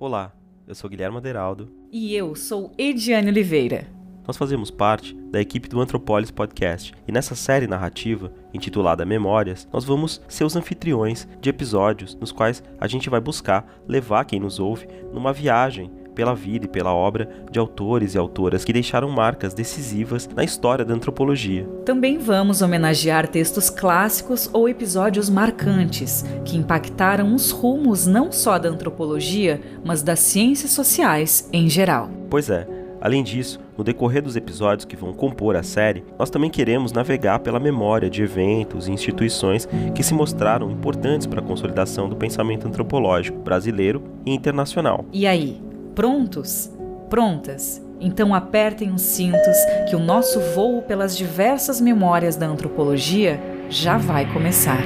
Olá, eu sou Guilherme Aderaldo. E eu sou Ediane Oliveira. Nós fazemos parte da equipe do Antropolis Podcast e nessa série narrativa, intitulada Memórias, nós vamos ser os anfitriões de episódios nos quais a gente vai buscar levar quem nos ouve numa viagem pela vida e pela obra de autores e autoras que deixaram marcas decisivas na história da antropologia. Também vamos homenagear textos clássicos ou episódios marcantes que impactaram os rumos não só da antropologia, mas das ciências sociais em geral. Pois é, Além disso, no decorrer dos episódios que vão compor a série, nós também queremos navegar pela memória de eventos e instituições que se mostraram importantes para a consolidação do pensamento antropológico brasileiro e internacional. E aí, Prontos? Prontas? Então apertem os cintos que o nosso voo pelas diversas memórias da antropologia já vai começar.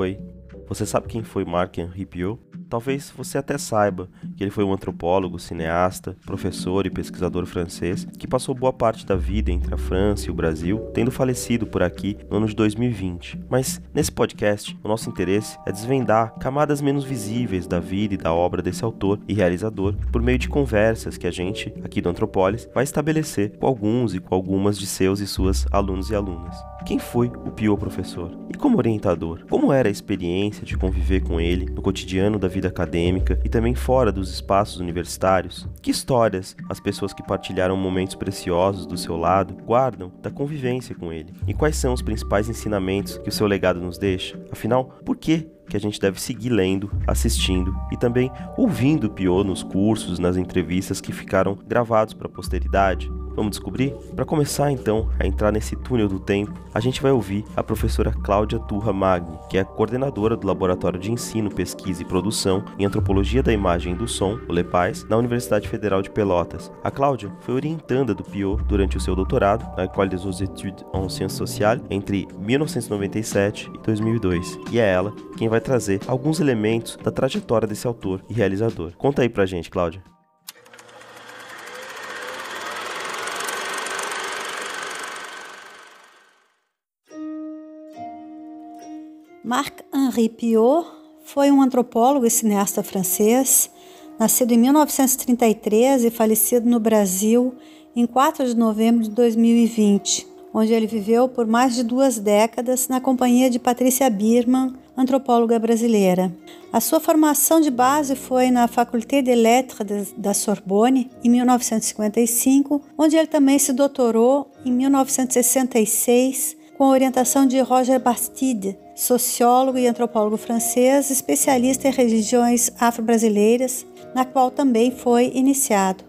Oi, você sabe quem foi Marc Henri Piot? Talvez você até saiba que ele foi um antropólogo, cineasta, professor e pesquisador francês que passou boa parte da vida entre a França e o Brasil, tendo falecido por aqui no ano de 2020. Mas nesse podcast, o nosso interesse é desvendar camadas menos visíveis da vida e da obra desse autor e realizador por meio de conversas que a gente, aqui do Antropolis, vai estabelecer com alguns e com algumas de seus e suas alunos e alunas. Quem foi o Pio professor? E como orientador, como era a experiência de conviver com ele no cotidiano da vida acadêmica e também fora dos espaços universitários? Que histórias as pessoas que partilharam momentos preciosos do seu lado guardam da convivência com ele? E quais são os principais ensinamentos que o seu legado nos deixa? Afinal, por que que a gente deve seguir lendo, assistindo e também ouvindo o Pio nos cursos, nas entrevistas que ficaram gravados para a posteridade? Vamos descobrir? Para começar então a entrar nesse túnel do tempo, a gente vai ouvir a professora Cláudia Turra Magni, que é coordenadora do Laboratório de Ensino, Pesquisa e Produção em Antropologia da Imagem e do Som, o LEPAIS, na Universidade Federal de Pelotas. A Cláudia foi orientanda do Pio durante o seu doutorado na École des Études en Sciences Sociales entre 1997 e 2002, e é ela quem vai trazer alguns elementos da trajetória desse autor e realizador. Conta aí pra gente, Cláudia. Marc-Henri Piot foi um antropólogo e cineasta francês, nascido em 1933 e falecido no Brasil em 4 de novembro de 2020, onde ele viveu por mais de duas décadas na companhia de Patrícia Birman, antropóloga brasileira. A sua formação de base foi na Faculté des Lettres da Sorbonne, em 1955, onde ele também se doutorou em 1966 com a orientação de Roger Bastide, sociólogo e antropólogo francês, especialista em religiões afro-brasileiras, na qual também foi iniciado.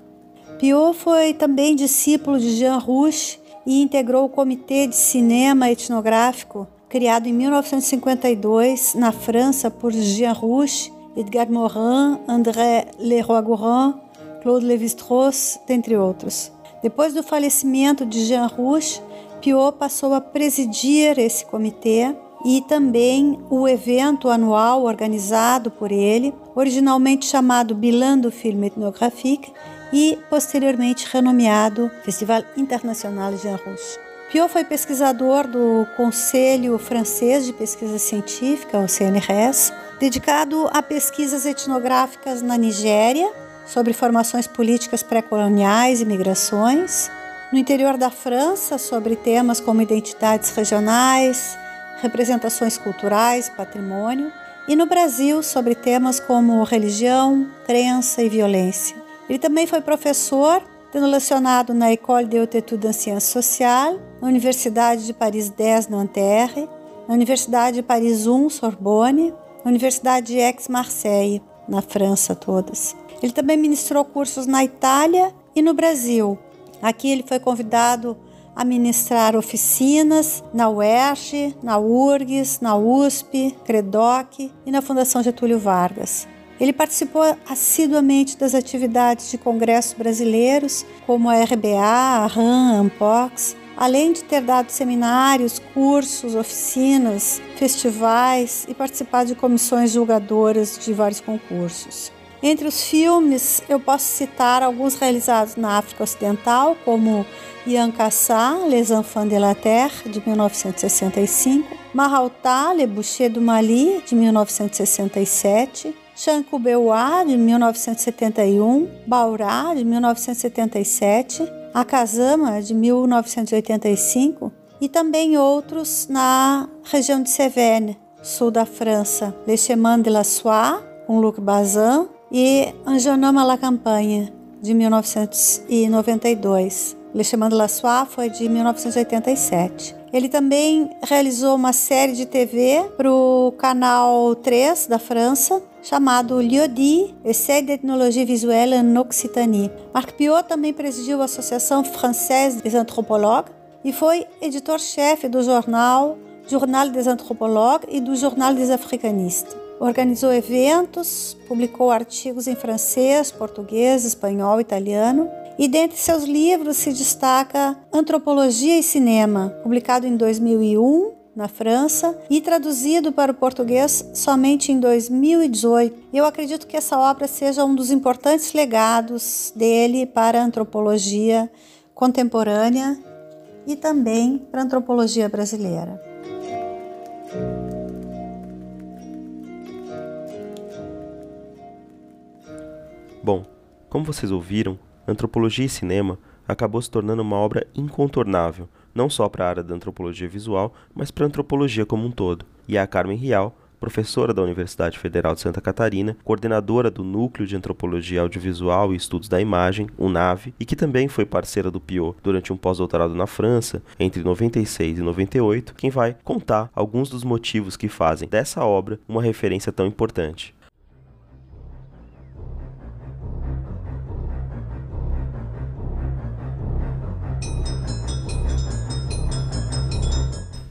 Piot foi também discípulo de Jean Rouch e integrou o Comitê de Cinema Etnográfico, criado em 1952 na França por Jean Rouch, Edgar Morin, André Leroy-Gourand, Claude Lévi-Strauss, dentre outros. Depois do falecimento de Jean Rouch, Piot passou a presidir esse comitê e também o evento anual organizado por ele, originalmente chamado Bilan do Film Ethnographique e posteriormente renomeado Festival Internacional Jean Rouch. Piot foi pesquisador do Conselho Francês de Pesquisa Científica, o CNRS, dedicado a pesquisas etnográficas na Nigéria sobre formações políticas pré-coloniais e migrações, no interior da França sobre temas como identidades regionais, representações culturais, patrimônio, e no Brasil sobre temas como religião, crença e violência. Ele também foi professor, tendo lecionado na École des Hautes Études en Sciences Sociales, na Universidade de Paris 10, Nanterre, na Universidade de Paris 1, Sorbonne, na Universidade de Aix-Marseille, na França todas. Ele também ministrou cursos na Itália e no Brasil, Aqui ele foi convidado a ministrar oficinas na UERJ, na URGS, na USP, CREDOC e na Fundação Getúlio Vargas. Ele participou assiduamente das atividades de congressos brasileiros, como a RBA, a RAM, a Ampox, além de ter dado seminários, cursos, oficinas, festivais e participado de comissões julgadoras de vários concursos. Entre os filmes, eu posso citar alguns realizados na África Ocidental, como Ian Cassat, Les Enfants de la Terre, de 1965, Mahalta, Le Boucher du Mali, de 1967, Chancubewa, de 1971, Baurá, de 1977, Akazama, de 1985, e também outros na região de Cévennes, sul da França, Le Chemin de la Soie, com Luc Bazin, e Anjanama la Campagne, de 1992. Le Chemin de la Soie foi de 1987. Ele também realizou uma série de TV para o canal 3 da França, chamado Liodi, Essai d'Ethnologie Visuelle en Occitanie. Marc Piot também presidiu a Associação Française des Anthropologues e foi editor-chefe do jornal Journal des Anthropologues e do Jornal des Africanistes. Organizou eventos, publicou artigos em francês, português, espanhol, italiano. E dentre seus livros se destaca Antropologia e Cinema, publicado em 2001 na França e traduzido para o português somente em 2018. Eu acredito que essa obra seja um dos importantes legados dele para a antropologia contemporânea e também para a antropologia brasileira. Bom, como vocês ouviram, Antropologia e Cinema acabou se tornando uma obra incontornável, não só para a área da antropologia visual, mas para a antropologia como um todo. E a Carmen Rial, professora da Universidade Federal de Santa Catarina, coordenadora do Núcleo de Antropologia Audiovisual e Estudos da Imagem, UNAVE, e que também foi parceira do Piot durante um pós-doutorado na França, entre 96 e 98, quem vai contar alguns dos motivos que fazem dessa obra uma referência tão importante.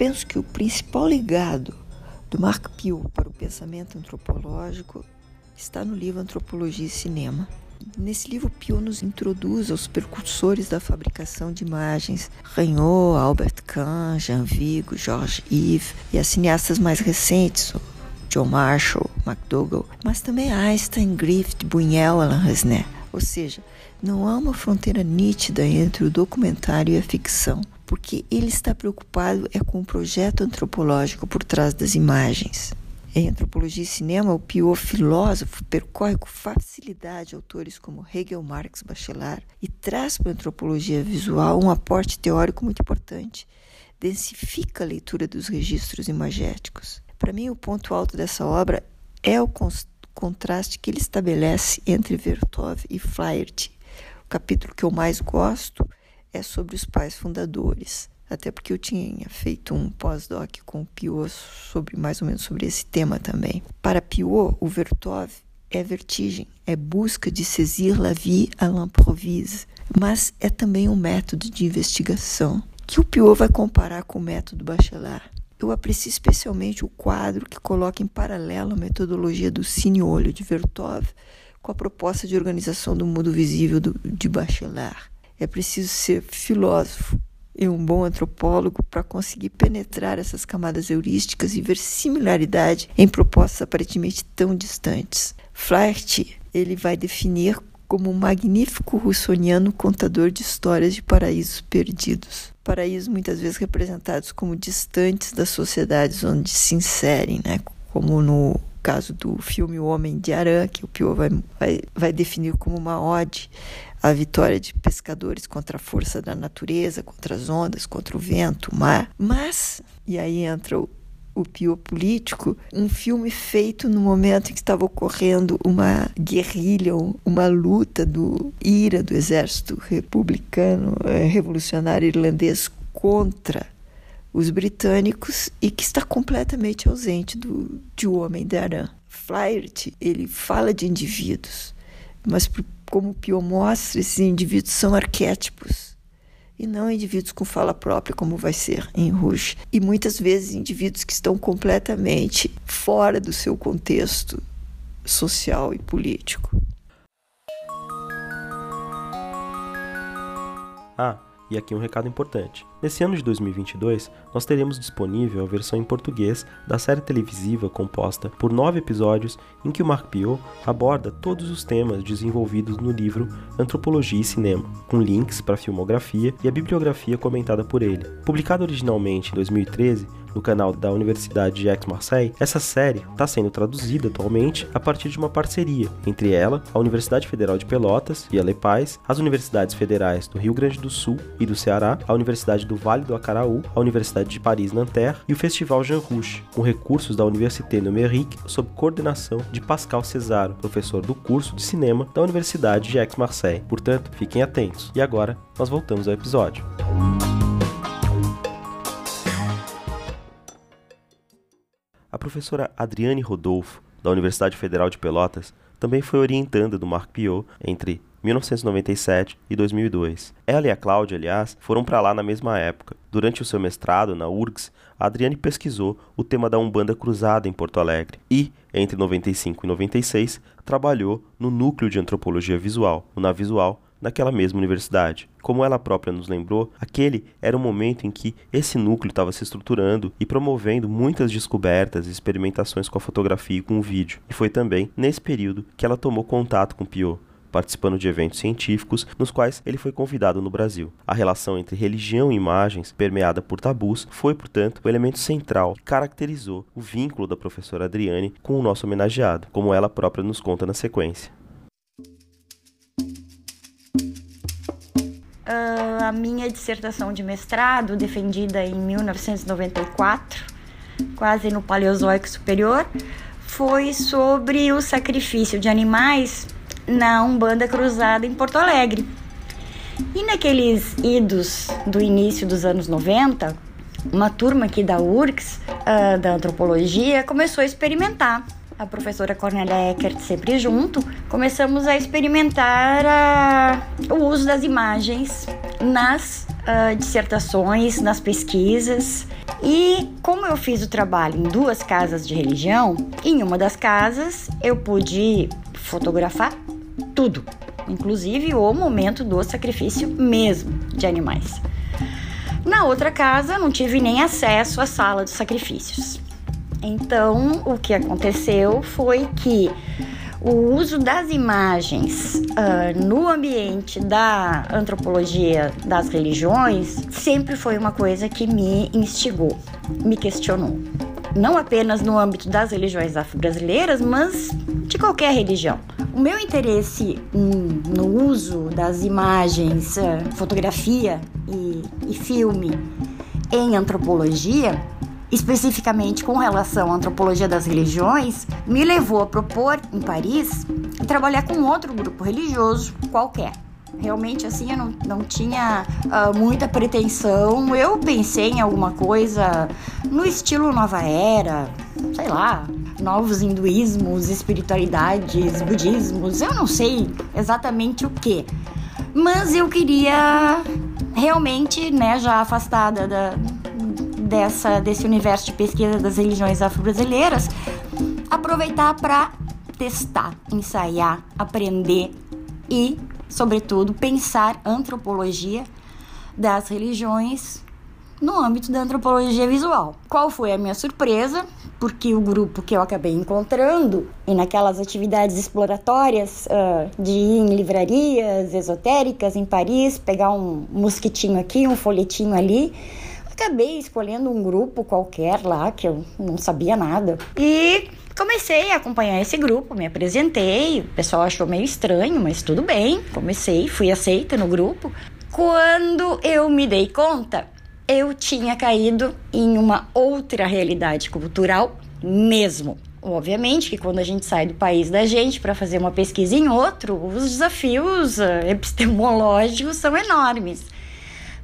Penso que o principal legado do Marc Piot para o pensamento antropológico está no livro Antropologia e Cinema. Nesse livro, Piot nos introduz aos precursores da fabricação de imagens, Regnault, Albert Kahn, Jean Vigo, Georges Yves e as cineastas mais recentes, John Marshall, McDougall, mas também Einstein, Griffith, Buñuel, Alain Resnais. Ou seja, não há uma fronteira nítida entre o documentário e a ficção, porque ele está preocupado é com o projeto antropológico por trás das imagens. Em antropologia e cinema, o Piot filósofo percorre com facilidade autores como Hegel, Marx, Bachelard e traz para a antropologia visual um aporte teórico muito importante. Densifica a leitura dos registros imagéticos. Para mim, o ponto alto dessa obra é o contraste que ele estabelece entre Vertov e Flaherty. O capítulo que eu mais gosto é sobre os pais fundadores. Até porque eu tinha feito um pós-doc com o Piot sobre mais ou menos sobre esse tema também. Para Piot, o Vertov é vertigem, é busca de saisir la vie à l'improvise, mas é também um método de investigação que o Piot vai comparar com o método Bachelard. Eu aprecio especialmente o quadro que coloca em paralelo a metodologia do cine-olho de Vertov com a proposta de organização do mundo visível do, de Bachelard. É preciso ser filósofo e um bom antropólogo para conseguir penetrar essas camadas heurísticas e ver similaridade em propostas aparentemente tão distantes. Flaherty ele vai definir como um magnífico russoniano contador de histórias de paraísos perdidos. Paraísos muitas vezes representados como distantes das sociedades onde se inserem, né? como no caso do filme O Homem de Arã, que o Pio vai, vai, vai definir como uma ode à vitória de pescadores contra a força da natureza, contra as ondas, contra o vento, o mar. Mas, e aí entra o, o Pio político, um filme feito no momento em que estava ocorrendo uma guerrilha, uma luta do IRA, do exército republicano, eh, revolucionário irlandês, contra os britânicos e que está completamente ausente do, de O Homem de Arã. Flaherty, ele fala de indivíduos, mas como Pio mostra, esses indivíduos são arquétipos e não indivíduos com fala própria, como vai ser em Rouge. E muitas vezes indivíduos que estão completamente fora do seu contexto social e político. Ah, e aqui um recado importante. Nesse ano de 2022, nós teremos disponível a versão em português da série televisiva composta por nove episódios em que o Marc Piot aborda todos os temas desenvolvidos no livro Antropologia e Cinema, com links para a filmografia e a bibliografia comentada por ele. Publicado originalmente em 2013, no canal da Universidade de Aix-Marseille, essa série está sendo traduzida atualmente a partir de uma parceria entre ela, a Universidade Federal de Pelotas e a Lepais, as universidades federais do Rio Grande do Sul e do Ceará, a Universidade do Vale do Acaraú, a Universidade de Paris-Nanterre e o Festival Jean Rouge, com recursos da Université Numérique sob coordenação de Pascal Cesaro, professor do curso de cinema da Universidade de Aix-Marseille. Portanto, fiquem atentos. E agora, nós voltamos ao episódio. A professora Adriane Rodolfo, da Universidade Federal de Pelotas, também foi orientanda do Marc Piot entre 1997 e 2002. Ela e a Cláudia, aliás, foram para lá na mesma época. Durante o seu mestrado na URGS, a Adriane pesquisou o tema da Umbanda Cruzada em Porto Alegre e, entre 95 e 96, trabalhou no Núcleo de Antropologia Visual, o NAVisual, naquela mesma universidade. Como ela própria nos lembrou, aquele era o momento em que esse núcleo estava se estruturando e promovendo muitas descobertas e experimentações com a fotografia e com o vídeo. E foi também nesse período que ela tomou contato com Piot participando de eventos científicos nos quais ele foi convidado no Brasil. A relação entre religião e imagens, permeada por tabus, foi, portanto, o elemento central que caracterizou o vínculo da professora Adriane com o nosso homenageado, como ela própria nos conta na sequência. Uh, a minha dissertação de mestrado, defendida em 1994, quase no Paleozoico Superior, foi sobre o sacrifício de animais na Umbanda Cruzada em Porto Alegre. E naqueles idos do início dos anos 90, uma turma aqui da URCS, uh, da antropologia, começou a experimentar a professora Cornélia Eckert sempre junto, começamos a experimentar uh, o uso das imagens nas uh, dissertações, nas pesquisas. E como eu fiz o trabalho em duas casas de religião, em uma das casas eu pude fotografar tudo, inclusive o momento do sacrifício mesmo de animais. Na outra casa, não tive nem acesso à sala de sacrifícios. Então, o que aconteceu foi que o uso das imagens uh, no ambiente da antropologia das religiões sempre foi uma coisa que me instigou, me questionou. Não apenas no âmbito das religiões afro-brasileiras, mas de qualquer religião. O meu interesse no uso das imagens, uh, fotografia e, e filme em antropologia especificamente com relação à antropologia das religiões, me levou a propor em Paris trabalhar com outro grupo religioso qualquer. Realmente, assim, eu não, não tinha uh, muita pretensão. Eu pensei em alguma coisa no estilo Nova Era, sei lá, novos hinduísmos, espiritualidades, budismos, eu não sei exatamente o que. Mas eu queria realmente, né, já afastada da, dessa, desse universo de pesquisa das religiões afro-brasileiras, aproveitar para testar, ensaiar, aprender e, sobretudo, pensar antropologia das religiões no âmbito da antropologia visual. Qual foi a minha surpresa? Porque o grupo que eu acabei encontrando e naquelas atividades exploratórias uh, de ir em livrarias esotéricas em Paris, pegar um mosquitinho aqui, um folhetinho ali, acabei escolhendo um grupo qualquer lá que eu não sabia nada. E comecei a acompanhar esse grupo, me apresentei, o pessoal achou meio estranho, mas tudo bem. Comecei, fui aceita no grupo. Quando eu me dei conta, eu tinha caído em uma outra realidade cultural mesmo. Obviamente que quando a gente sai do país da gente para fazer uma pesquisa em outro, os desafios eh, epistemológicos são enormes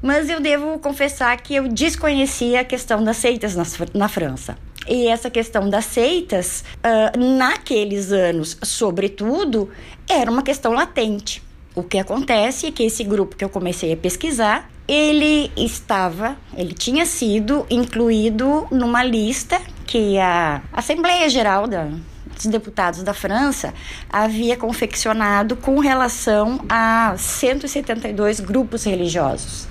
mas eu devo confessar que eu desconhecia a questão das seitas na, na França. E essa questão das seitas, uh, naqueles anos, sobretudo, era uma questão latente. O que acontece é que esse grupo que eu comecei a pesquisar, ele estava, ele tinha sido incluído numa lista que a Assembleia Geral da, dos Deputados da França havia confeccionado com relação a 172 grupos religiosos.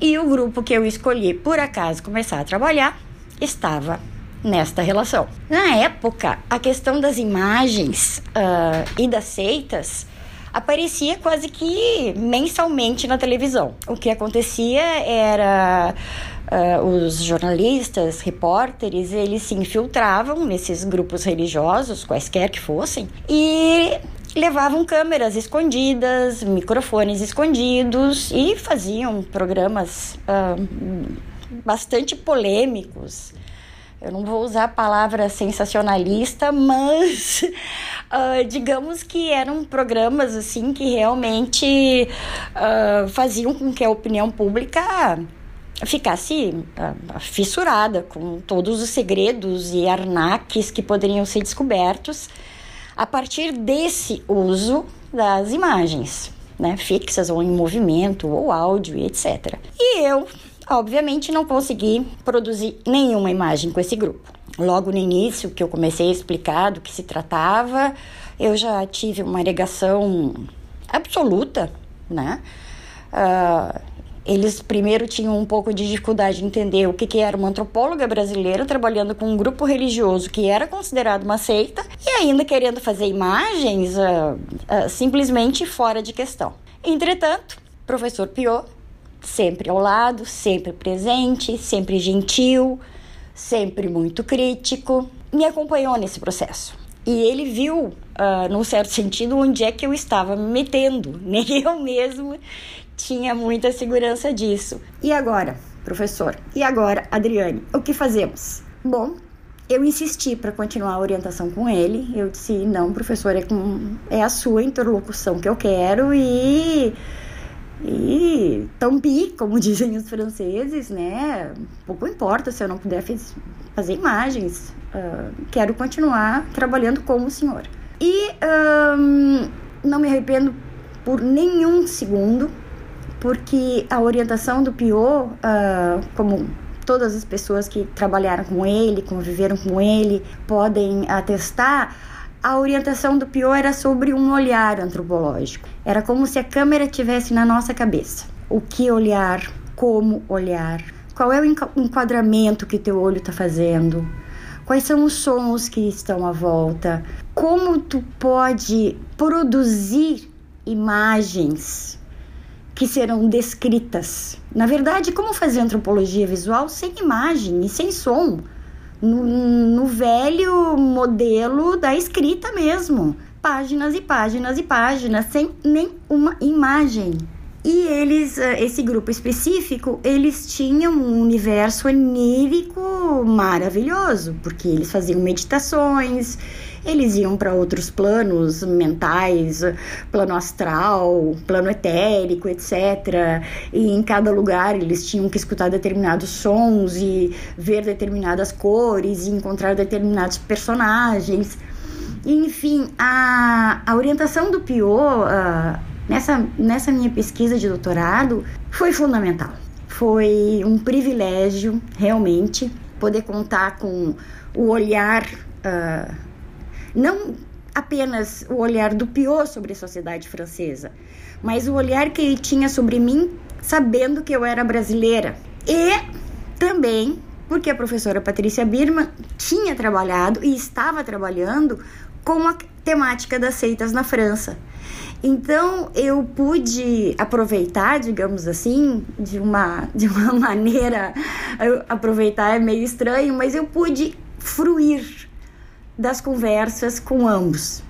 E o grupo que eu escolhi por acaso começar a trabalhar estava nesta relação. Na época, a questão das imagens uh, e das seitas aparecia quase que mensalmente na televisão. O que acontecia era uh, os jornalistas, repórteres, eles se infiltravam nesses grupos religiosos, quaisquer que fossem, e levavam câmeras escondidas, microfones escondidos e faziam programas uh, bastante polêmicos. Eu não vou usar a palavra sensacionalista, mas uh, digamos que eram programas assim que realmente uh, faziam com que a opinião pública ficasse fissurada com todos os segredos e arnaques que poderiam ser descobertos a partir desse uso das imagens, né, fixas ou em movimento ou áudio, etc. E eu Obviamente não consegui produzir nenhuma imagem com esse grupo. Logo no início, que eu comecei a explicar do que se tratava, eu já tive uma negação absoluta, né? Uh, eles primeiro tinham um pouco de dificuldade de entender o que, que era uma antropóloga brasileira trabalhando com um grupo religioso que era considerado uma seita e ainda querendo fazer imagens uh, uh, simplesmente fora de questão. Entretanto, professor Piot sempre ao lado, sempre presente, sempre gentil, sempre muito crítico, me acompanhou nesse processo. E ele viu, uh, num certo sentido, onde é que eu estava me metendo. Nem eu mesmo tinha muita segurança disso. E agora, professor? E agora, Adriane? O que fazemos? Bom, eu insisti para continuar a orientação com ele. Eu disse: não, professor, é, com, é a sua interlocução que eu quero e e tampi, como dizem os franceses, né? Pouco importa se eu não puder fazer imagens, uh, quero continuar trabalhando como o senhor. E um, não me arrependo por nenhum segundo, porque a orientação do Piot, uh, como todas as pessoas que trabalharam com ele, conviveram com ele, podem atestar, a orientação do Pior era sobre um olhar antropológico. Era como se a câmera tivesse na nossa cabeça. O que olhar, como olhar, qual é o enquadramento que teu olho está fazendo, quais são os sons que estão à volta, como tu pode produzir imagens que serão descritas. Na verdade, como fazer antropologia visual sem imagem e sem som? no, no velho modelo da escrita mesmo. Páginas e páginas e páginas, sem nenhuma imagem. E eles, eh, esse grupo específico, eles tinham um universo onírico maravilhoso, porque eles faziam meditações, eles iam para outros planos mentais, plano astral, plano etérico, etc. E em cada lugar eles tinham que escutar determinados sons e ver determinadas cores e encontrar determinados personagens. Enfim, a, a orientação do Piot uh, nessa, nessa minha pesquisa de doutorado foi fundamental. Foi um privilégio, realmente, poder contar com o olhar uh, não apenas o olhar do Piot sobre a sociedade francesa, mas o olhar que ele tinha sobre mim, sabendo que eu era brasileira. E também porque a professora Patrícia Birman tinha trabalhado e estava trabalhando com a temática das seitas na França. Então eu pude aproveitar, digamos assim, de uma, de uma maneira, aproveitar é meio estranho, mas eu pude fruir das conversas com ambos.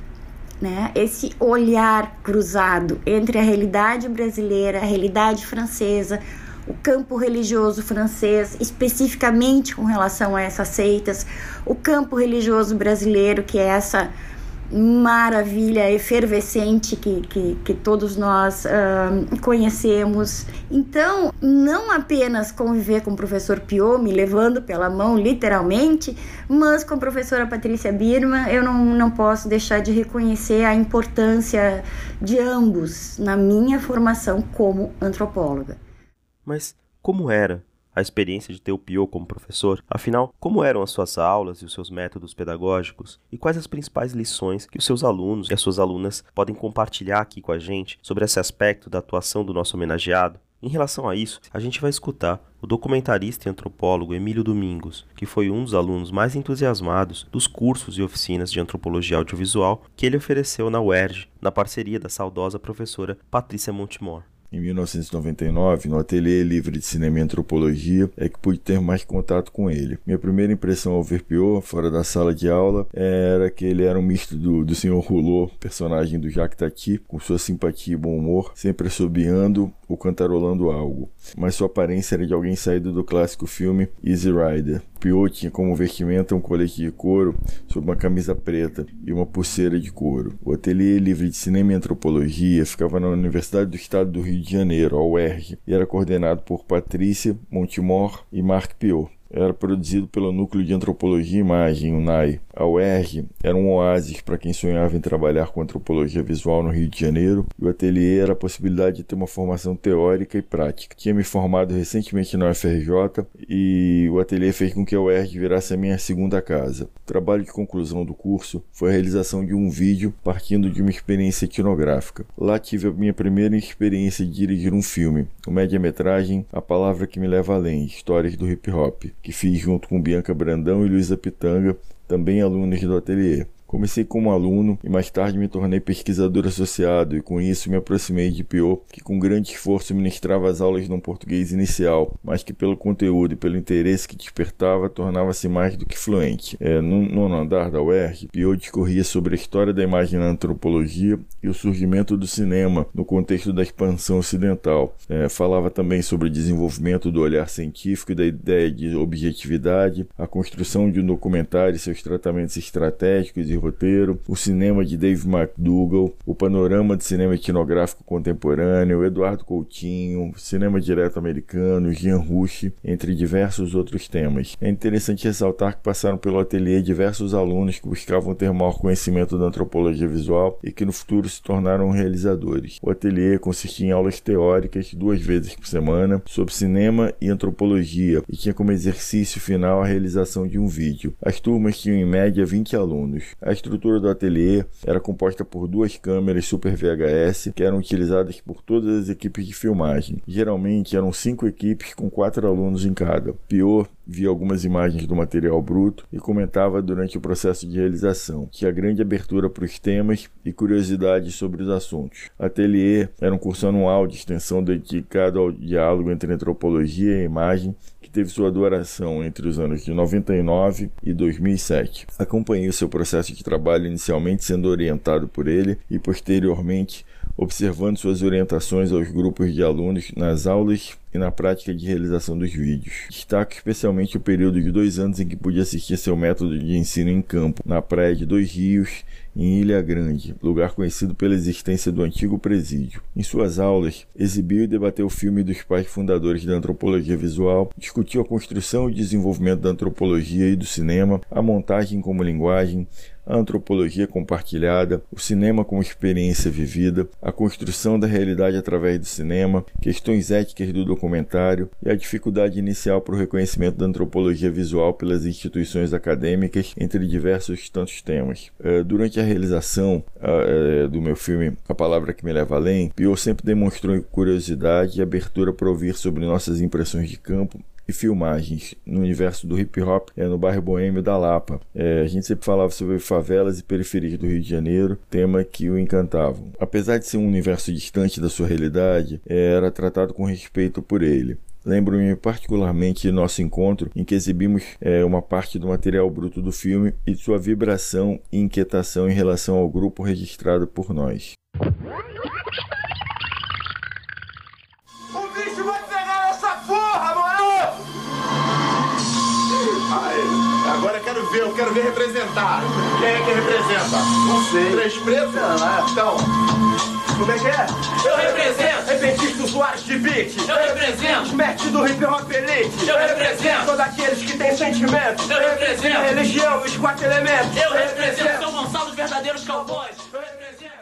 Né? Esse olhar cruzado entre a realidade brasileira, a realidade francesa, o campo religioso francês, especificamente com relação a essas seitas, o campo religioso brasileiro, que é essa maravilha efervescente que, que, que todos nós uh, conhecemos. Então, não apenas conviver com o professor Pio, me levando pela mão literalmente, mas com a professora Patrícia Birman, eu não, não posso deixar de reconhecer a importância de ambos na minha formação como antropóloga. Mas como era a experiência de ter o Pio como professor? Afinal, como eram as suas aulas e os seus métodos pedagógicos? E quais as principais lições que os seus alunos e as suas alunas podem compartilhar aqui com a gente sobre esse aspecto da atuação do nosso homenageado? Em relação a isso, a gente vai escutar o documentarista e antropólogo Emílio Domingos, que foi um dos alunos mais entusiasmados dos cursos e oficinas de antropologia audiovisual que ele ofereceu na UERJ, na parceria da saudosa professora Patrícia Montemor. Em 1999, no Ateliê Livre de Cinema e Antropologia, é que pude ter mais contato com ele. Minha primeira impressão ao ver Piot, fora da sala de aula, era que ele era um misto do, do Sr. Rouleau, personagem do Jacques Tati, com sua simpatia e bom humor, sempre assobiando ou cantarolando algo. Mas sua aparência era de alguém saído do clássico filme Easy Rider. Piot tinha como vestimenta um colete de couro sob uma camisa preta e uma pulseira de couro. O Ateliê Livre de Cinema e Antropologia ficava na Universidade do Estado do Rio de Janeiro, a UERJ, e era coordenado por Patrícia Montemor e Marc Piot. Era produzido pelo Núcleo de Antropologia e Imagem, UNAI. A UERJ era um oásis para quem sonhava em trabalhar com antropologia visual no Rio de Janeiro, e o ateliê era a possibilidade de ter uma formação teórica e prática. Tinha me formado recentemente na UFRJ e o ateliê fez com que a UERJ virasse a minha segunda casa. O trabalho de conclusão do curso foi a realização de um vídeo partindo de uma experiência etnográfica. Lá tive a minha primeira experiência de dirigir um filme, o média-metragem A Palavra que Me Leva Além, Histórias do Hip Hop que fiz junto com Bianca Brandão e Luísa Pitanga, também alunos do ateliê. Comecei como aluno e mais tarde me tornei pesquisador associado e com isso me aproximei de Piot, que com grande esforço ministrava as aulas no português inicial, mas que pelo conteúdo e pelo interesse que despertava tornava-se mais do que fluente. É, no nono andar da UERJ, Piot discorria sobre a história da imagem na antropologia e o surgimento do cinema no contexto da expansão ocidental. É, falava também sobre o desenvolvimento do olhar científico e da ideia de objetividade, a construção de um documentário e seus tratamentos estratégicos e roteiro, o cinema de Dave McDougall, o panorama de cinema etnográfico contemporâneo, Eduardo Coutinho, cinema direto americano, Jean Rush, entre diversos outros temas. É interessante ressaltar que passaram pelo ateliê diversos alunos que buscavam ter maior conhecimento da antropologia visual e que no futuro se tornaram realizadores. O ateliê consistia em aulas teóricas duas vezes por semana sobre cinema e antropologia e tinha como exercício final a realização de um vídeo. As turmas tinham em média 20 alunos. A estrutura do ateliê era composta por duas câmeras Super VHS que eram utilizadas por todas as equipes de filmagem. Geralmente eram cinco equipes com quatro alunos em cada. Pior, via algumas imagens do material bruto e comentava durante o processo de realização. Tinha grande abertura para os temas e curiosidades sobre os assuntos. Ateliê era um curso anual de extensão dedicado ao diálogo entre antropologia e imagem que teve sua duração entre os anos de 99 e 2007. Acompanhei o seu processo de trabalho inicialmente sendo orientado por ele e posteriormente observando suas orientações aos grupos de alunos nas aulas e na prática de realização dos vídeos. Destaco especialmente o período de dois anos em que pude assistir seu método de ensino em campo, na praia de Dois Rios, em Ilha Grande, lugar conhecido pela existência do antigo presídio. Em suas aulas, exibiu e debateu o filme dos pais fundadores da antropologia visual, discutiu a construção e desenvolvimento da antropologia e do cinema, a montagem como linguagem, a antropologia compartilhada, o cinema como experiência vivida, a construção da realidade através do cinema, questões éticas do documentário e a dificuldade inicial para o reconhecimento da antropologia visual pelas instituições acadêmicas, entre diversos tantos temas. Eh, durante a realização eh, do meu filme A Palavra que Me Leva Além, Pio sempre demonstrou curiosidade e abertura para ouvir sobre nossas impressões de campo e filmagens no universo do hip hop é, no bairro boêmio da Lapa. É, a gente sempre falava sobre favelas e periferias do Rio de Janeiro, tema que o encantavam. Apesar de ser um universo distante da sua realidade, é, era tratado com respeito por ele. Lembro-me particularmente de nosso encontro em que exibimos é, uma parte do material bruto do filme e de sua vibração e inquietação em relação ao grupo registrado por nós. Ver, eu quero ver representar. Quem é que representa? Não sei. Três pretos? Não, Então, como é que é? Eu represento. Repentista usuários de beat. Eu represento. Mestre do hip hop elite. Eu represento. Todos aqueles que têm sentimentos. Eu represento. Religião, os quatro elementos. Eu represento São Gonçalo, os verdadeiros cowboys. Eu represento.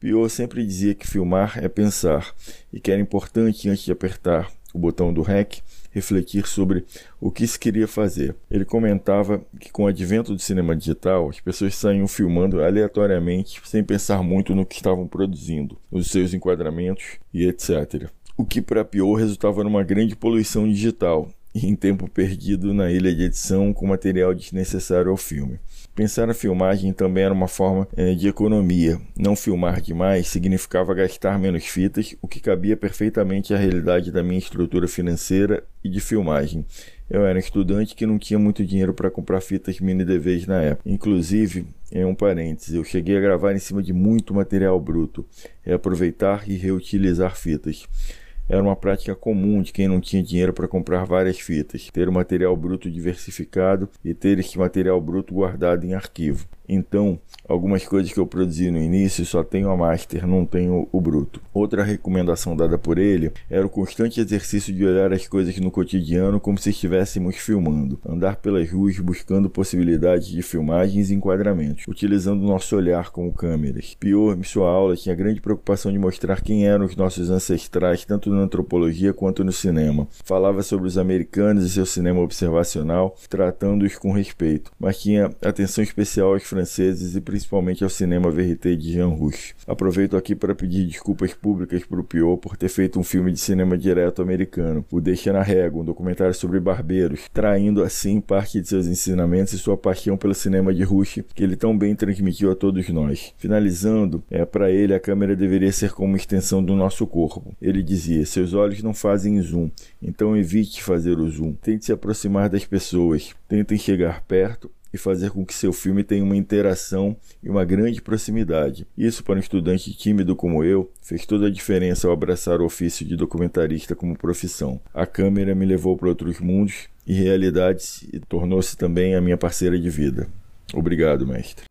Pior sempre dizia que filmar é pensar e que era importante antes de apertar o botão do REC, refletir sobre o que se queria fazer. Ele comentava que com o advento do cinema digital, as pessoas saíam filmando aleatoriamente, sem pensar muito no que estavam produzindo, nos seus enquadramentos e etc. O que para pior resultava numa grande poluição digital, e em tempo perdido na ilha de edição com material desnecessário ao filme. Pensar a filmagem também era uma forma é, de economia. Não filmar demais significava gastar menos fitas, o que cabia perfeitamente à realidade da minha estrutura financeira e de filmagem. Eu era estudante que não tinha muito dinheiro para comprar fitas mini DVs na época. Inclusive, em um parênteses, eu cheguei a gravar em cima de muito material bruto, reaproveitar e reutilizar fitas. Era uma prática comum de quem não tinha dinheiro para comprar várias fitas, ter o material bruto diversificado e ter esse material bruto guardado em arquivo. Então, algumas coisas que eu produzi no início só tenho a master, não tenho o bruto. Outra recomendação dada por ele era o constante exercício de olhar as coisas no cotidiano como se estivéssemos filmando, andar pelas ruas buscando possibilidades de filmagens e enquadramentos, utilizando nosso olhar como câmeras. Pior, em sua aula, tinha grande preocupação de mostrar quem eram os nossos ancestrais, tanto na antropologia quanto no cinema. Falava sobre os americanos e seu cinema observacional, tratando-os com respeito, mas tinha atenção especial aos e principalmente ao cinema verité de Jean Rouch. Aproveito aqui para pedir desculpas públicas para o Piot por ter feito um filme de cinema direto americano, O Deixa na Régua, um documentário sobre barbeiros, traindo assim parte de seus ensinamentos e sua paixão pelo cinema de Rouch, que ele tão bem transmitiu a todos nós. Finalizando, é para ele a câmera deveria ser como extensão do nosso corpo. Ele dizia: seus olhos não fazem zoom, então evite fazer o zoom. Tente se aproximar das pessoas, tentem chegar perto e fazer com que seu filme tenha uma interação e uma grande proximidade. Isso, para um estudante tímido como eu, fez toda a diferença ao abraçar o ofício de documentarista como profissão. A câmera me levou para outros mundos e realidades e tornou-se também a minha parceira de vida. Obrigado, mestre.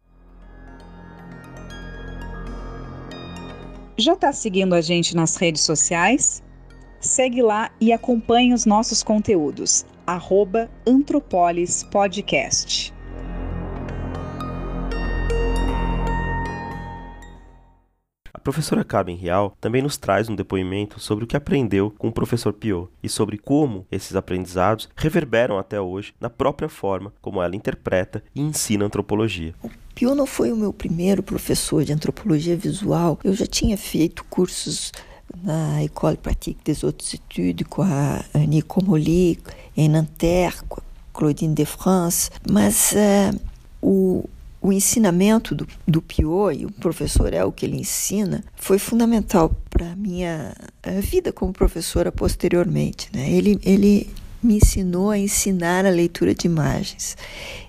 Já está seguindo a gente nas redes sociais? Segue lá e acompanhe os nossos conteúdos. Arroba Antropolis Podcast. Professora Carmen Real também nos traz um depoimento sobre o que aprendeu com o professor Piot e sobre como esses aprendizados reverberam até hoje na própria forma como ela interpreta e ensina antropologia. O Piot não foi o meu primeiro professor de antropologia visual. Eu já tinha feito cursos na École Pratique des Hautes Études com a Annie Comolli, em Nanterre, com a Claudine de France, mas uh, o, o ensinamento do, do Piot, e o professor é o que ele ensina, foi fundamental para a minha vida como professora posteriormente. Né? Ele, ele me ensinou a ensinar a leitura de imagens.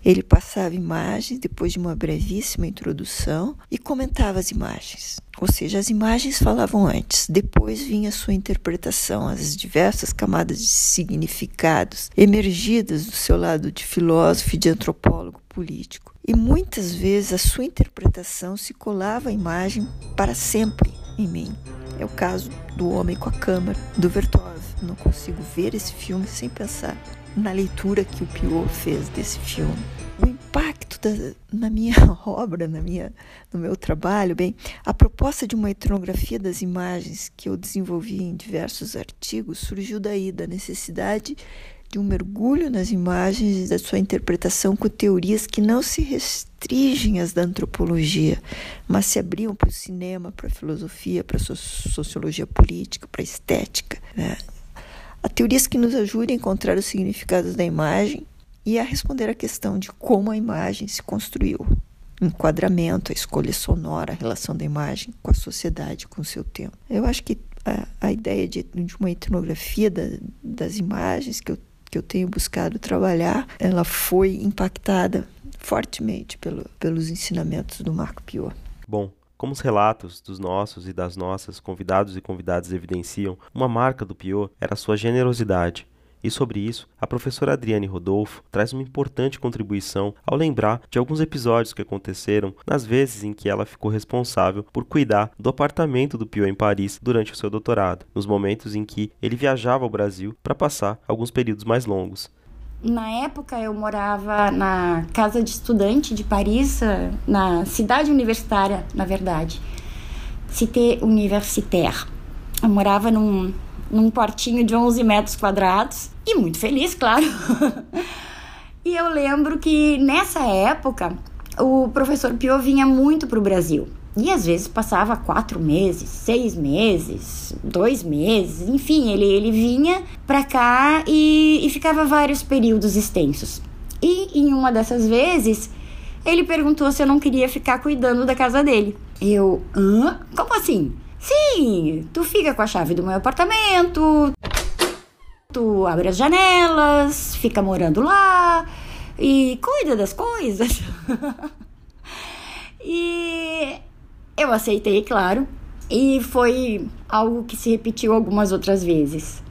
Ele passava imagens depois de uma brevíssima introdução e comentava as imagens. Ou seja, as imagens falavam antes, depois vinha a sua interpretação, as diversas camadas de significados emergidas do seu lado de filósofo e de antropólogo político. E muitas vezes a sua interpretação se colava à imagem para sempre em mim. É o caso do Homem com a Câmara, do Vertov. Não consigo ver esse filme sem pensar na leitura que o Piot fez desse filme. O impacto da, na minha obra, na minha, no meu trabalho, bem, a proposta de uma etnografia das imagens que eu desenvolvi em diversos artigos surgiu daí da necessidade de um mergulho nas imagens e da sua interpretação com teorias que não se restringem às da antropologia, mas se abriam para o cinema, para a filosofia, para a sociologia política, para a estética. Né? Há teorias que nos ajudem a encontrar os significados da imagem e a responder à questão de como a imagem se construiu. Enquadramento, a escolha sonora, a relação da imagem com a sociedade, com o seu tempo. Eu acho que a, a ideia de, de, uma etnografia da, das imagens que eu que eu tenho buscado trabalhar, ela foi impactada fortemente pelo, pelos ensinamentos do Marco Pior. Bom, como os relatos dos nossos e das nossas convidados e convidadas evidenciam, uma marca do Pior era sua generosidade e sobre isso, a professora Adriane Rodolfo traz uma importante contribuição ao lembrar de alguns episódios que aconteceram nas vezes em que ela ficou responsável por cuidar do apartamento do Pio em Paris durante o seu doutorado, nos momentos em que ele viajava ao Brasil para passar alguns períodos mais longos. Na época eu morava na casa de estudante de Paris, na cidade universitária, na verdade, Cité Universitaire. Eu morava num num quartinho de 11 metros quadrados e muito feliz, claro. e eu lembro que nessa época o professor Pio vinha muito para o Brasil. E às vezes passava quatro meses, seis meses, dois meses, enfim, ele, ele vinha para cá e, e ficava vários períodos extensos. E em uma dessas vezes, ele perguntou se eu não queria ficar cuidando da casa dele. Eu, hã? Como assim? Sim, tu fica com a chave do meu apartamento, tu abre as janelas, fica morando lá e cuida das coisas. e eu aceitei, claro, e foi algo que se repetiu algumas outras vezes.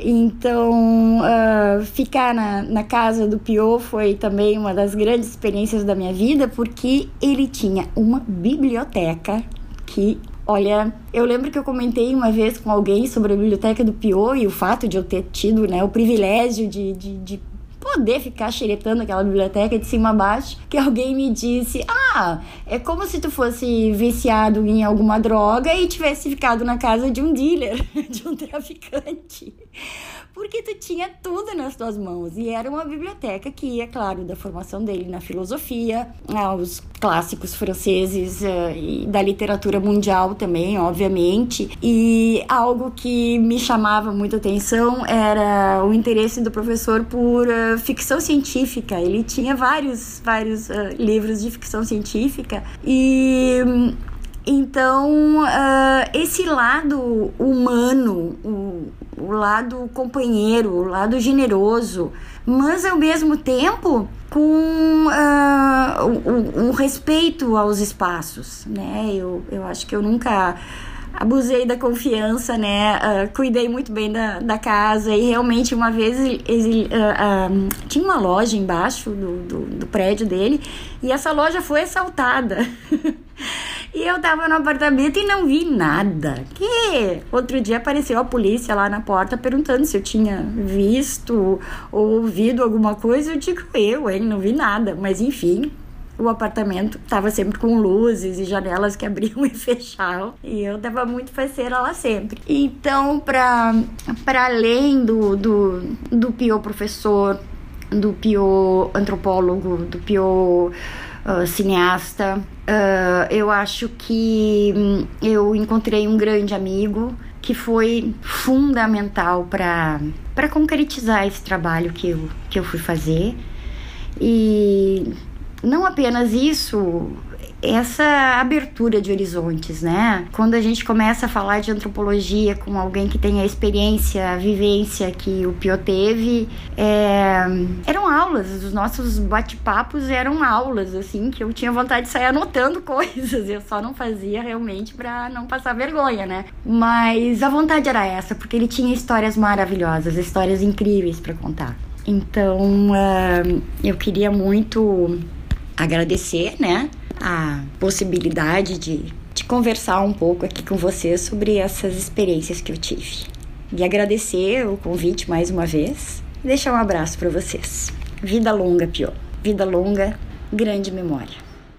Então, uh, ficar na, na casa do Pio foi também uma das grandes experiências da minha vida, porque ele tinha uma biblioteca que, olha, eu lembro que eu comentei uma vez com alguém sobre a biblioteca do Pio e o fato de eu ter tido né, o privilégio de, de, de poder ficar xeretando aquela biblioteca de cima a baixo, que alguém me disse: Ah, é como se tu fosse viciado em alguma droga e tivesse ficado na casa de um dealer, de um traficante porque tu tinha tudo nas tuas mãos. E era uma biblioteca que ia, claro, da formação dele na filosofia, aos clássicos franceses uh, e da literatura mundial também, obviamente. E algo que me chamava muita atenção era o interesse do professor por uh, ficção científica. Ele tinha vários, vários uh, livros de ficção científica e então, uh, esse lado humano, o, o, lado companheiro, o lado generoso, mas ao mesmo tempo com uh, um, um, respeito aos espaços, né? Eu, eu acho que eu nunca abusei da confiança, né? Uh, cuidei muito bem da, da casa e realmente uma vez ele, uh, tinha uma loja embaixo do, do, do, prédio dele e essa loja foi assaltada. e eu tava no apartamento e não vi nada. Que outro dia apareceu a polícia lá na porta perguntando se eu tinha visto ou ouvido alguma coisa. Eu digo eu, hein, não vi nada. Mas enfim, o apartamento estava sempre com luzes e janelas que abriam e fechavam. E eu tava muito faceira lá sempre. Então, para além do, do, do Pio professor, do Pio antropólogo, do Pio uh, cineasta, uh, eu acho que hum, eu encontrei um grande amigo que foi fundamental para concretizar esse trabalho que eu, que eu fui fazer. E não apenas isso, essa abertura de horizontes, né? Quando a gente começa a falar de antropologia com alguém que tem a experiência, a vivência que o Pio teve, é... eram aulas, os nossos bate-papos eram aulas, assim, que eu tinha vontade de sair anotando coisas, eu só não fazia realmente para não passar vergonha, né? Mas a vontade era essa, porque ele tinha histórias maravilhosas, histórias incríveis para contar. Então, uh, eu queria muito agradecer, né, a possibilidade de, de conversar um pouco aqui com vocês sobre essas experiências que eu tive. E agradecer o convite mais uma vez e deixar um abraço para vocês. Vida longa, Pio. Vida longa, grande memória.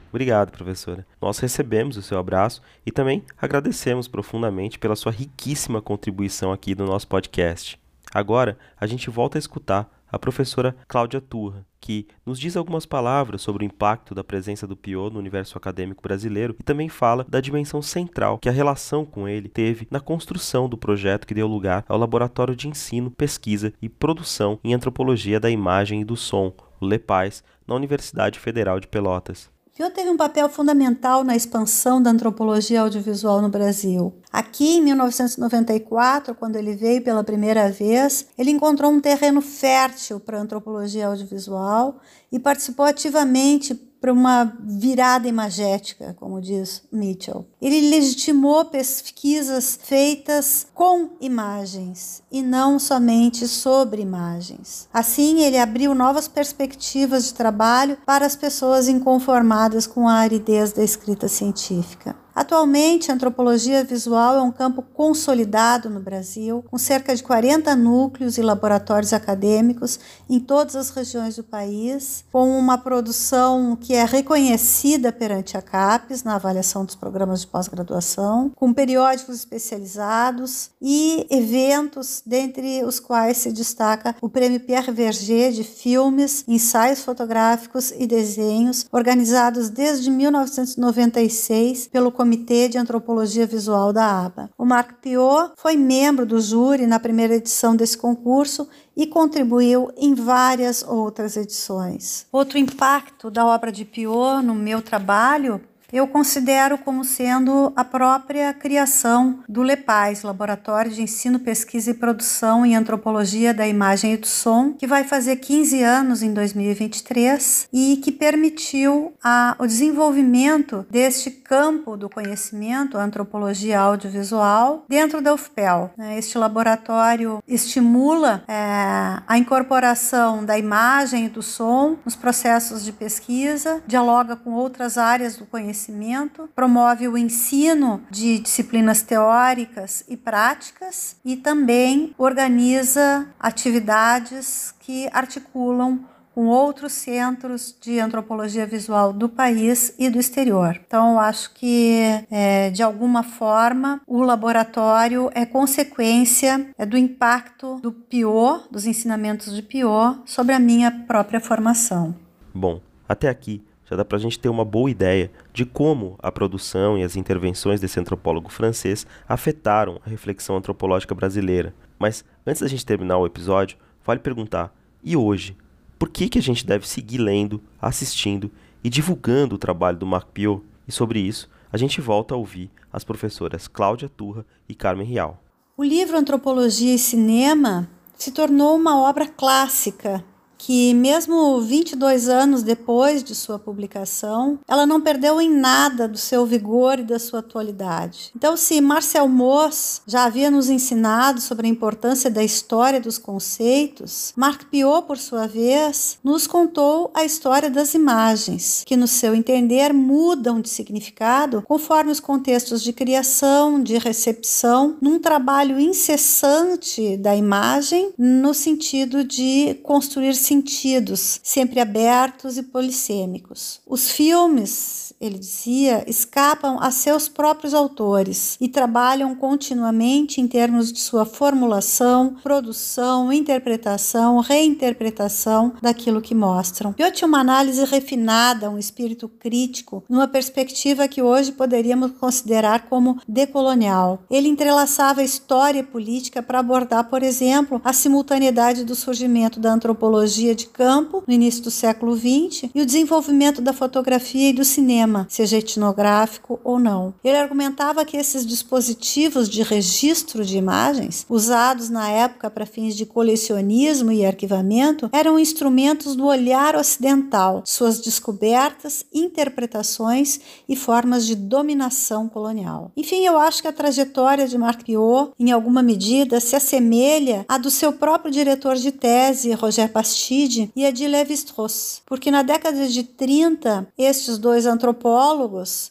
Obrigado, professora. Nós recebemos o seu abraço e também agradecemos profundamente pela sua riquíssima contribuição aqui no nosso podcast. Agora, a gente volta a escutar a professora Cláudia Turra, que nos diz algumas palavras sobre o impacto da presença do Pio no universo acadêmico brasileiro e também fala da dimensão central que a relação com ele teve na construção do projeto que deu lugar ao Laboratório de Ensino, Pesquisa e Produção em Antropologia da Imagem e do Som, o LEPAIS, na Universidade Federal de Pelotas. Pio teve um papel fundamental na expansão da antropologia audiovisual no Brasil. Aqui, em 1994, quando ele veio pela primeira vez, ele encontrou um terreno fértil para a antropologia audiovisual e participou ativamente para uma virada imagética, como diz Mitchell. Ele legitimou pesquisas feitas com imagens e não somente sobre imagens. Assim, ele abriu novas perspectivas de trabalho para as pessoas inconformadas com a aridez da escrita científica. Atualmente, a antropologia visual é um campo consolidado no Brasil, com cerca de 40 núcleos e laboratórios acadêmicos em todas as regiões do país, com uma produção que é reconhecida perante a CAPES na avaliação dos programas de pós-graduação, com periódicos especializados e eventos, dentre os quais se destaca o Prêmio Pierre Verger de filmes, ensaios fotográficos e desenhos, organizados desde 1996 pelo Comitê de Antropologia Visual da ABA. O Marc Piot foi membro do júri na primeira edição desse concurso e contribuiu em várias outras edições. Outro impacto da obra de Piot no meu trabalho eu considero como sendo a própria criação do LEPAIS, Laboratório de Ensino, Pesquisa e Produção em Antropologia da Imagem e do Som, que vai fazer 15 anos em 2023 e que permitiu a, o desenvolvimento deste campo do conhecimento, a antropologia audiovisual, dentro da UFPEL. Né? Este laboratório estimula é, a incorporação da imagem e do som nos processos de pesquisa, dialoga com outras áreas do conhecimento conhecimento, promove o ensino de disciplinas teóricas e práticas e também organiza atividades que articulam com outros centros de antropologia visual do país e do exterior. Então, acho que, é, de alguma forma, o laboratório é consequência é, do impacto do PIO, dos ensinamentos de PIO, sobre a minha própria formação. Bom, até aqui já dá para a gente ter uma boa ideia de como a produção e as intervenções desse antropólogo francês afetaram a reflexão antropológica brasileira. Mas antes da gente terminar o episódio, vale perguntar: e hoje? Por que, que a gente deve seguir lendo, assistindo e divulgando o trabalho do Marc Piot? E sobre isso, a gente volta a ouvir as professoras Cláudia Turra e Carmen Rial. O livro Antropologia e Cinema se tornou uma obra clássica que mesmo 22 anos depois de sua publicação, ela não perdeu em nada do seu vigor e da sua atualidade. Então, se Marcel Mauss já havia nos ensinado sobre a importância da história dos conceitos, Marc Piot, por sua vez, nos contou a história das imagens, que no seu entender mudam de significado conforme os contextos de criação, de recepção, num trabalho incessante da imagem no sentido de construir sentidos, sempre abertos e polissêmicos. Os filmes, ele dizia, escapam a seus próprios autores e trabalham continuamente em termos de sua formulação, produção, interpretação, reinterpretação daquilo que mostram. Tinha uma análise refinada, um espírito crítico, numa perspectiva que hoje poderíamos considerar como decolonial. Ele entrelaçava história e política para abordar, por exemplo, a simultaneidade do surgimento da antropologia de campo no início do século XX e o desenvolvimento da fotografia e do cinema, seja etnográfico ou não. Ele argumentava que esses dispositivos de registro de imagens, usados na época para fins de colecionismo e arquivamento, eram instrumentos do olhar ocidental, suas descobertas, interpretações e formas de dominação colonial. Enfim, eu acho que a trajetória de Marc Piot, em alguma medida, se assemelha à do seu próprio diretor de tese, Roger Pastis, e a de Levi-Strauss, porque na década de 30 estes dois antropólogos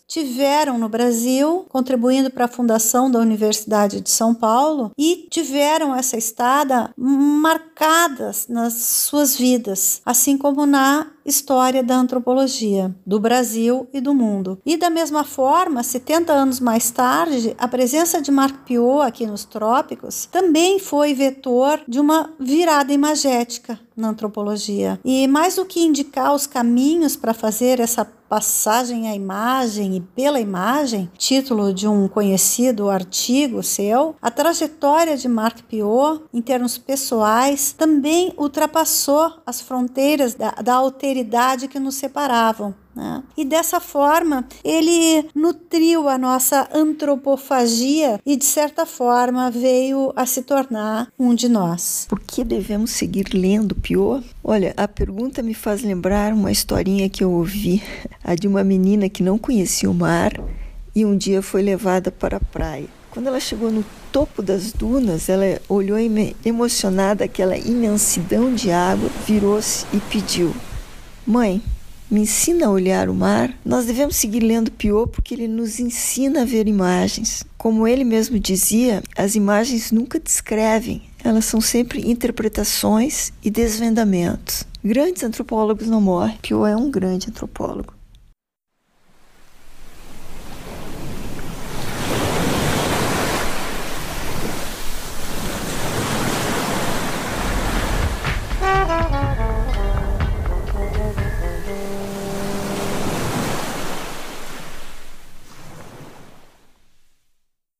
tiveram no Brasil, contribuindo para a fundação da Universidade de São Paulo, e tiveram essa estada marcadas nas suas vidas, assim como na história da antropologia do Brasil e do mundo. E da mesma forma, 70 anos mais tarde, a presença de Marc Piot aqui nos trópicos também foi vetor de uma virada imagética na antropologia. E mais do que indicar os caminhos para fazer essa passagem à imagem e pela imagem, título de um conhecido artigo seu, a trajetória de Marc Piot, em termos pessoais, também ultrapassou as fronteiras da, da alteridade que nos separavam. Né? E dessa forma, ele nutriu a nossa antropofagia e, de certa forma, veio a se tornar um de nós. Por que devemos seguir lendo Pior? Olha, a pergunta me faz lembrar uma historinha que eu ouvi, a de uma menina que não conhecia o mar e um dia foi levada para a praia. Quando ela chegou no topo das dunas, ela olhou emocionada aquela imensidão de água, virou-se e pediu: Mãe, me ensina a olhar o mar, nós devemos seguir lendo Piot porque ele nos ensina a ver imagens. Como ele mesmo dizia, as imagens nunca descrevem, elas são sempre interpretações e desvendamentos. Grandes antropólogos não morrem. Piot é um grande antropólogo.